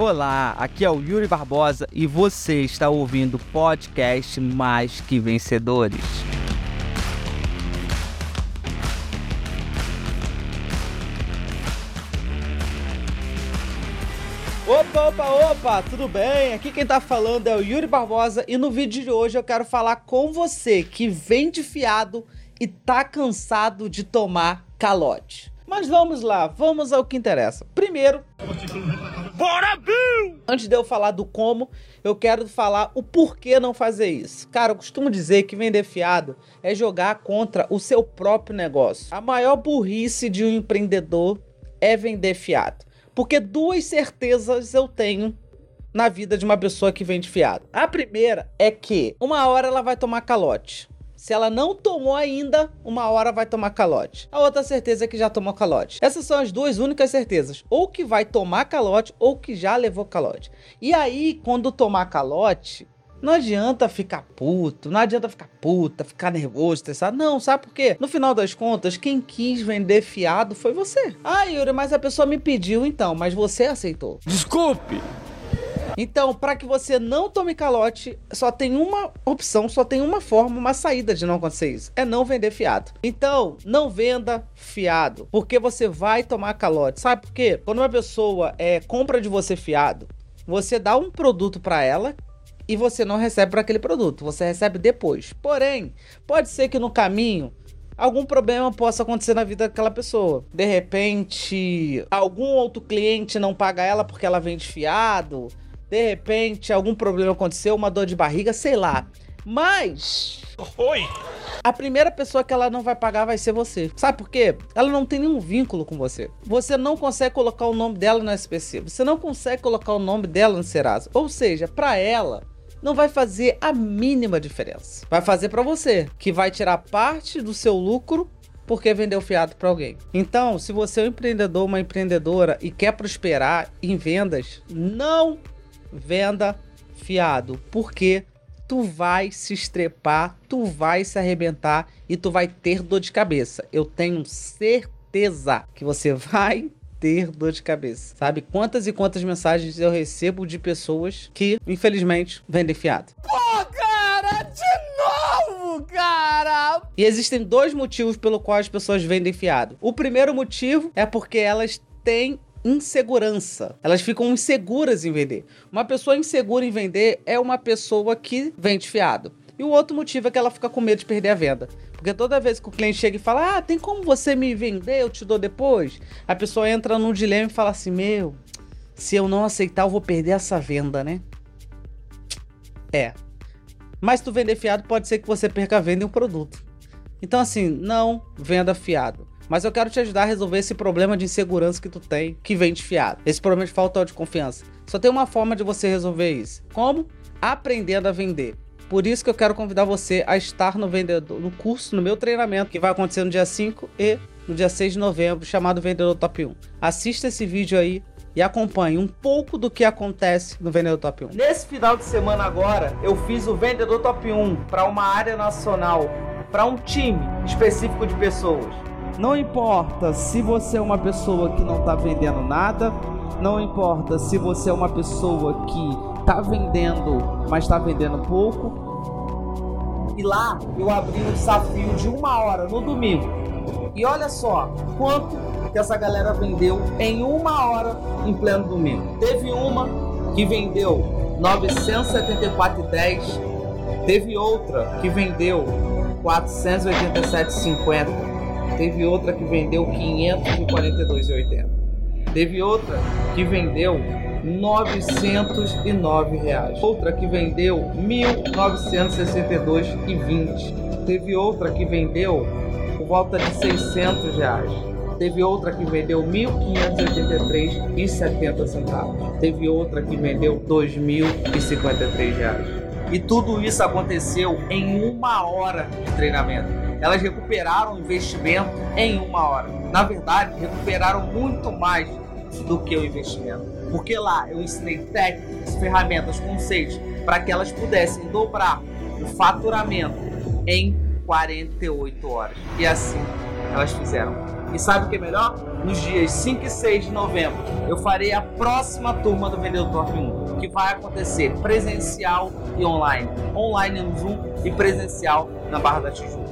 Olá, aqui é o Yuri Barbosa e você está ouvindo o podcast Mais Que Vencedores. Opa, opa, opa, tudo bem? Aqui quem tá falando é o Yuri Barbosa e no vídeo de hoje eu quero falar com você que vende fiado e tá cansado de tomar calote. Mas vamos lá, vamos ao que interessa. Primeiro, Bora, Bill! Antes de eu falar do como, eu quero falar o porquê não fazer isso. Cara, eu costumo dizer que vender fiado é jogar contra o seu próprio negócio. A maior burrice de um empreendedor é vender fiado. Porque duas certezas eu tenho na vida de uma pessoa que vende fiado. A primeira é que uma hora ela vai tomar calote. Se ela não tomou ainda, uma hora vai tomar calote. A outra certeza é que já tomou calote. Essas são as duas únicas certezas. Ou que vai tomar calote, ou que já levou calote. E aí, quando tomar calote, não adianta ficar puto, não adianta ficar puta, ficar nervoso, estressado. Não, sabe por quê? No final das contas, quem quis vender fiado foi você. Ah, Yuri, mas a pessoa me pediu então, mas você aceitou. Desculpe! Então, para que você não tome calote, só tem uma opção, só tem uma forma, uma saída de não acontecer isso. É não vender fiado. Então, não venda fiado, porque você vai tomar calote. Sabe por quê? Quando uma pessoa é, compra de você fiado, você dá um produto para ela e você não recebe para aquele produto, você recebe depois. Porém, pode ser que no caminho algum problema possa acontecer na vida daquela pessoa. De repente, algum outro cliente não paga ela porque ela vende fiado de repente algum problema aconteceu, uma dor de barriga, sei lá. Mas. Oi! A primeira pessoa que ela não vai pagar vai ser você. Sabe por quê? Ela não tem nenhum vínculo com você. Você não consegue colocar o nome dela no SPC. Você não consegue colocar o nome dela no Serasa. Ou seja, para ela, não vai fazer a mínima diferença. Vai fazer para você, que vai tirar parte do seu lucro porque vendeu fiado para alguém. Então, se você é um empreendedor, uma empreendedora e quer prosperar em vendas, não venda fiado, porque tu vai se estrepar, tu vai se arrebentar e tu vai ter dor de cabeça. Eu tenho certeza que você vai ter dor de cabeça. Sabe quantas e quantas mensagens eu recebo de pessoas que, infelizmente, vendem fiado. Pô, cara, de novo, cara! E existem dois motivos pelo qual as pessoas vendem fiado. O primeiro motivo é porque elas têm insegurança. Elas ficam inseguras em vender. Uma pessoa insegura em vender é uma pessoa que vende fiado. E o outro motivo é que ela fica com medo de perder a venda. Porque toda vez que o cliente chega e fala, ah, tem como você me vender, eu te dou depois, a pessoa entra num dilema e fala assim: meu, se eu não aceitar, eu vou perder essa venda, né? É. Mas tu vender fiado, pode ser que você perca a venda em um produto. Então, assim, não venda fiado. Mas eu quero te ajudar a resolver esse problema de insegurança que tu tem, que vem de fiado. Esse problema de falta de confiança. Só tem uma forma de você resolver isso. Como? Aprendendo a vender. Por isso que eu quero convidar você a estar no vendedor, no curso, no meu treinamento, que vai acontecer no dia 5 e no dia 6 de novembro, chamado Vendedor Top 1. Assista esse vídeo aí e acompanhe um pouco do que acontece no Vendedor Top 1. Nesse final de semana agora, eu fiz o Vendedor Top 1 para uma área nacional, para um time específico de pessoas. Não importa se você é uma pessoa que não está vendendo nada, não importa se você é uma pessoa que está vendendo, mas está vendendo pouco. E lá eu abri um desafio de uma hora no domingo. E olha só quanto que essa galera vendeu em uma hora em pleno domingo. Teve uma que vendeu 974,10. Teve outra que vendeu 487,50 Teve outra que vendeu 542,80. Teve outra que vendeu 909 reais. Outra que vendeu 1.962,20. Teve outra que vendeu por volta de 600 reais. Teve outra que vendeu 1.583,70 centavos. Teve outra que vendeu 2.053 reais. E tudo isso aconteceu em uma hora de treinamento elas recuperaram o investimento em uma hora. Na verdade, recuperaram muito mais do que o investimento. Porque lá eu ensinei técnicas, ferramentas, conceitos para que elas pudessem dobrar o faturamento em 48 horas. E assim elas fizeram. E sabe o que é melhor? Nos dias 5 e 6 de novembro, eu farei a próxima turma do Vendedor Top 1, que vai acontecer presencial e online. Online no Zoom e presencial na Barra da Tijuca.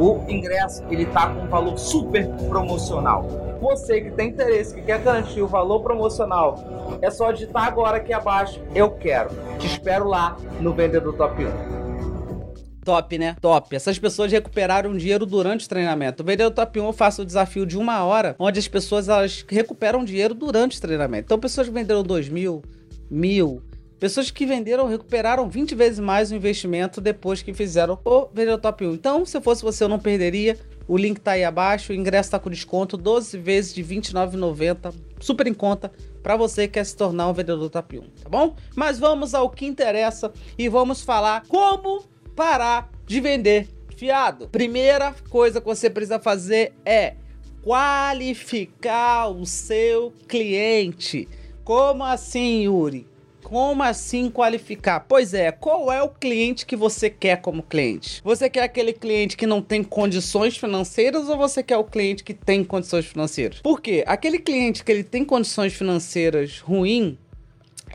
O ingresso ele tá com um valor super promocional. Você que tem interesse, que quer garantir o valor promocional, é só digitar agora aqui abaixo, eu quero. Te espero lá no Vendedor Top 1. Top, né? Top. Essas pessoas recuperaram dinheiro durante o treinamento. O Vendedor Top 1 eu faço o desafio de uma hora, onde as pessoas elas recuperam dinheiro durante o treinamento. Então, pessoas que venderam 2 mil, mil, Pessoas que venderam recuperaram 20 vezes mais o investimento depois que fizeram o Vendedor Top 1. Então, se fosse você, eu não perderia. O link tá aí abaixo, o ingresso tá com desconto, 12 vezes de R$ 29,90, super em conta para você que quer se tornar um vendedor Top 1, tá bom? Mas vamos ao que interessa e vamos falar como parar de vender fiado. Primeira coisa que você precisa fazer é qualificar o seu cliente. Como assim, Yuri? Como assim qualificar? Pois é, qual é o cliente que você quer como cliente? Você quer aquele cliente que não tem condições financeiras ou você quer o cliente que tem condições financeiras? Por quê? Aquele cliente que ele tem condições financeiras ruim,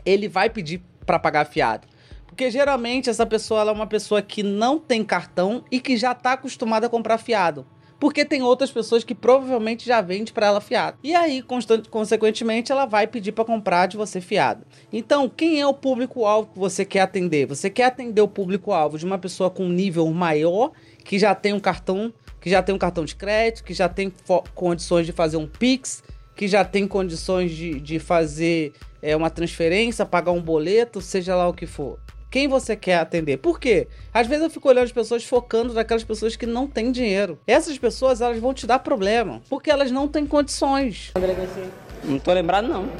ele vai pedir para pagar fiado. Porque geralmente essa pessoa é uma pessoa que não tem cartão e que já está acostumada a comprar fiado porque tem outras pessoas que provavelmente já vendem para ela fiado. E aí, consequentemente, ela vai pedir para comprar de você fiado. Então, quem é o público-alvo que você quer atender? Você quer atender o público-alvo de uma pessoa com nível maior, que já tem um cartão, que já tem um cartão de crédito, que já tem condições de fazer um Pix, que já tem condições de, de fazer é, uma transferência, pagar um boleto, seja lá o que for quem você quer atender. Por quê? Às vezes eu fico olhando as pessoas focando naquelas pessoas que não têm dinheiro. Essas pessoas, elas vão te dar problema, porque elas não têm condições. Não tô lembrado, não.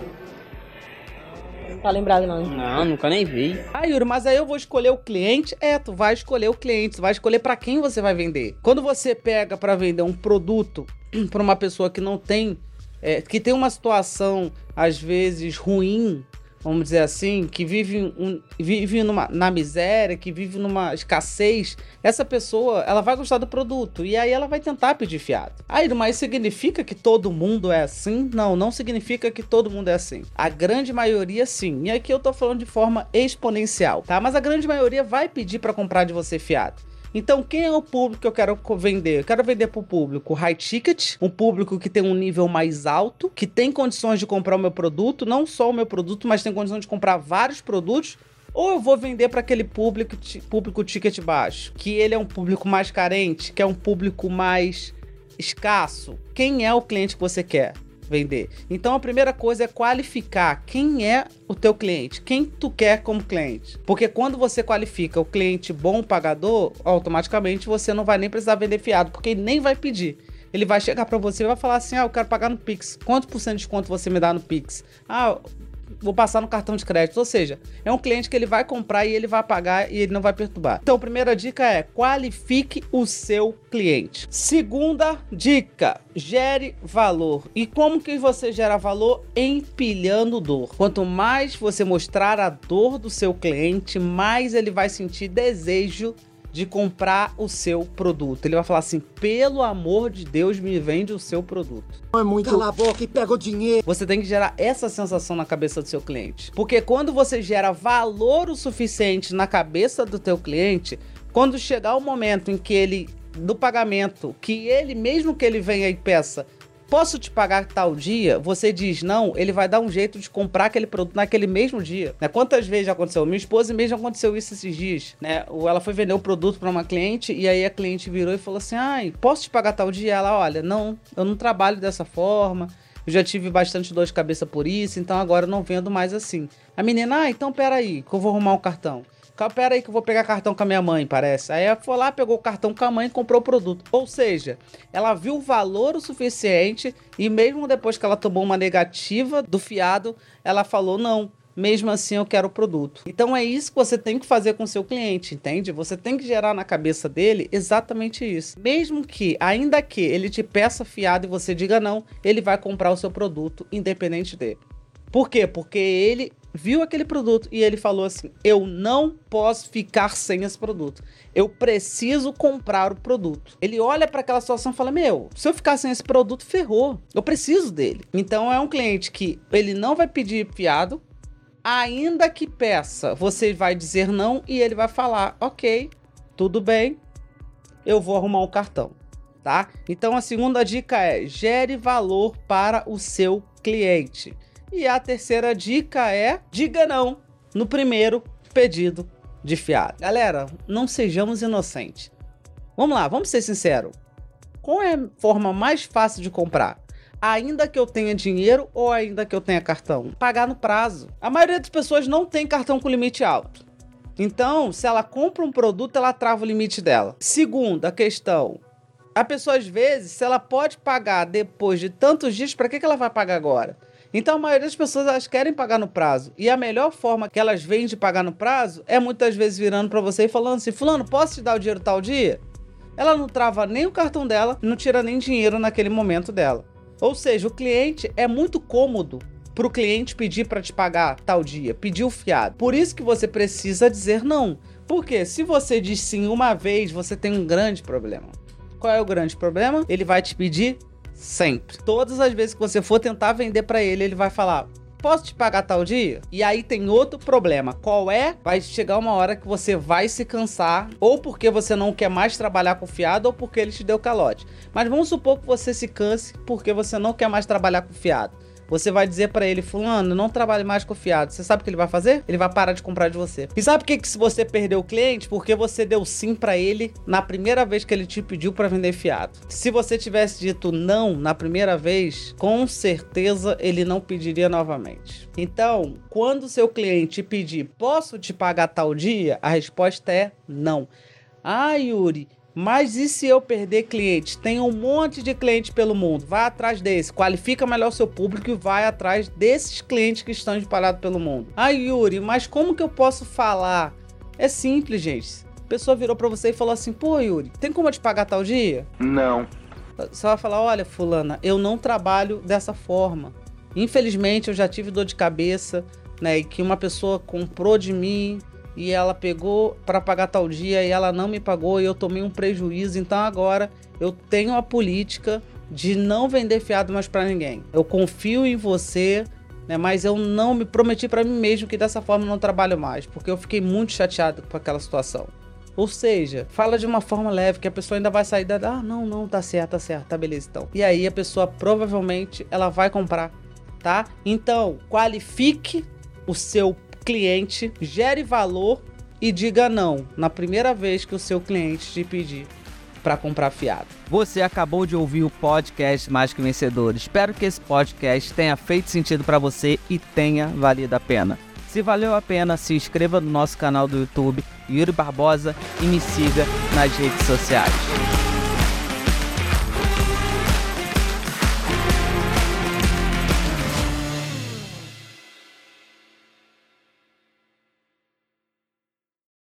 Não tá lembrado, não. Não, nunca nem vi. Ah, Yuri, mas aí eu vou escolher o cliente? É, tu vai escolher o cliente, tu vai escolher para quem você vai vender. Quando você pega para vender um produto para uma pessoa que não tem, é, que tem uma situação às vezes ruim vamos dizer assim, que vive, um, vive numa, na miséria, que vive numa escassez, essa pessoa ela vai gostar do produto e aí ela vai tentar pedir fiado. Aí, mas significa que todo mundo é assim? Não, não significa que todo mundo é assim. A grande maioria sim. E aqui eu tô falando de forma exponencial, tá? Mas a grande maioria vai pedir para comprar de você fiado. Então, quem é o público que eu quero vender? Eu quero vender para o público high ticket, um público que tem um nível mais alto, que tem condições de comprar o meu produto, não só o meu produto, mas tem condições de comprar vários produtos. Ou eu vou vender para aquele público, público ticket baixo, que ele é um público mais carente, que é um público mais escasso. Quem é o cliente que você quer? Vender. Então a primeira coisa é qualificar quem é o teu cliente, quem tu quer como cliente. Porque quando você qualifica o cliente bom pagador, automaticamente você não vai nem precisar vender fiado, porque ele nem vai pedir. Ele vai chegar para você e vai falar assim: "Ah, eu quero pagar no Pix. Quanto por cento de desconto você me dá no Pix?" "Ah, vou passar no cartão de crédito. Ou seja, é um cliente que ele vai comprar e ele vai pagar e ele não vai perturbar. Então, primeira dica é qualifique o seu cliente. Segunda dica, gere valor. E como que você gera valor? Empilhando dor. Quanto mais você mostrar a dor do seu cliente, mais ele vai sentir desejo de comprar o seu produto. Ele vai falar assim: pelo amor de Deus, me vende o seu produto. Não é muito. Cala a boca e pega o dinheiro. Você tem que gerar essa sensação na cabeça do seu cliente. Porque quando você gera valor o suficiente na cabeça do teu cliente, quando chegar o momento em que ele do pagamento, que ele mesmo que ele venha e peça posso te pagar tal dia? Você diz não, ele vai dar um jeito de comprar aquele produto naquele mesmo dia. Né? Quantas vezes já aconteceu? Minha esposa mesmo aconteceu isso esses dias, né? Ela foi vender o produto para uma cliente e aí a cliente virou e falou assim: "Ai, posso te pagar tal dia?" Ela, olha, não, eu não trabalho dessa forma. Eu já tive bastante dor de cabeça por isso, então agora eu não vendo mais assim. A menina, ah, então peraí, que eu vou arrumar um cartão. Pera aí que eu vou pegar cartão com a minha mãe, parece. Aí ela foi lá, pegou o cartão com a mãe e comprou o produto. Ou seja, ela viu o valor o suficiente e mesmo depois que ela tomou uma negativa do fiado, ela falou: não, mesmo assim eu quero o produto. Então é isso que você tem que fazer com seu cliente, entende? Você tem que gerar na cabeça dele exatamente isso. Mesmo que, ainda que ele te peça fiado e você diga não, ele vai comprar o seu produto independente dele. Por quê? Porque ele viu aquele produto e ele falou assim: Eu não posso ficar sem esse produto. Eu preciso comprar o produto. Ele olha para aquela situação e fala: Meu, se eu ficar sem esse produto, ferrou. Eu preciso dele. Então é um cliente que ele não vai pedir fiado, ainda que peça, você vai dizer não e ele vai falar: Ok, tudo bem, eu vou arrumar um cartão. Tá? Então a segunda dica é gere valor para o seu cliente. E a terceira dica é: diga não no primeiro pedido de fiado. Galera, não sejamos inocentes. Vamos lá, vamos ser sinceros. Qual é a forma mais fácil de comprar? Ainda que eu tenha dinheiro ou ainda que eu tenha cartão? Pagar no prazo. A maioria das pessoas não tem cartão com limite alto. Então, se ela compra um produto, ela trava o limite dela. Segunda questão. A pessoa, às vezes, se ela pode pagar depois de tantos dias, para que, que ela vai pagar agora? Então a maioria das pessoas elas querem pagar no prazo. E a melhor forma que elas veem de pagar no prazo é muitas vezes virando para você e falando assim: Fulano, posso te dar o dinheiro tal dia? Ela não trava nem o cartão dela, não tira nem dinheiro naquele momento dela. Ou seja, o cliente é muito cômodo para o cliente pedir para te pagar tal dia, pedir o fiado. Por isso que você precisa dizer não. Porque se você diz sim uma vez, você tem um grande problema. Qual é o grande problema? Ele vai te pedir Sempre. Todas as vezes que você for tentar vender para ele, ele vai falar: posso te pagar tal dia? E aí tem outro problema. Qual é? Vai chegar uma hora que você vai se cansar, ou porque você não quer mais trabalhar com fiado, ou porque ele te deu calote. Mas vamos supor que você se canse porque você não quer mais trabalhar com fiado. Você vai dizer para ele, fulano, não trabalhe mais com fiado. Você sabe o que ele vai fazer? Ele vai parar de comprar de você. E sabe por que, que se você perdeu o cliente? Porque você deu sim para ele na primeira vez que ele te pediu para vender fiado. Se você tivesse dito não na primeira vez, com certeza ele não pediria novamente. Então, quando seu cliente pedir, posso te pagar tal dia? A resposta é não. Ah, Yuri, mas e se eu perder clientes? Tem um monte de clientes pelo mundo. Vai atrás desse. Qualifica melhor o seu público e vai atrás desses clientes que estão espalhados pelo mundo. Ah, Yuri, mas como que eu posso falar? É simples, gente. A pessoa virou para você e falou assim: pô, Yuri, tem como eu te pagar tal dia? Não. Você vai falar: olha, Fulana, eu não trabalho dessa forma. Infelizmente, eu já tive dor de cabeça, né? E que uma pessoa comprou de mim e ela pegou para pagar tal dia e ela não me pagou e eu tomei um prejuízo. Então agora eu tenho a política de não vender fiado mais para ninguém. Eu confio em você, né? Mas eu não me prometi para mim mesmo que dessa forma eu não trabalho mais, porque eu fiquei muito chateado com aquela situação. Ou seja, fala de uma forma leve que a pessoa ainda vai sair da, ah, não, não, tá certo, tá certo, tá beleza então. E aí a pessoa provavelmente ela vai comprar, tá? Então, qualifique o seu cliente, gere valor e diga não na primeira vez que o seu cliente te pedir para comprar fiado. Você acabou de ouvir o podcast Mais que Vencedor. Espero que esse podcast tenha feito sentido para você e tenha valido a pena. Se valeu a pena, se inscreva no nosso canal do YouTube, Yuri Barbosa, e me siga nas redes sociais.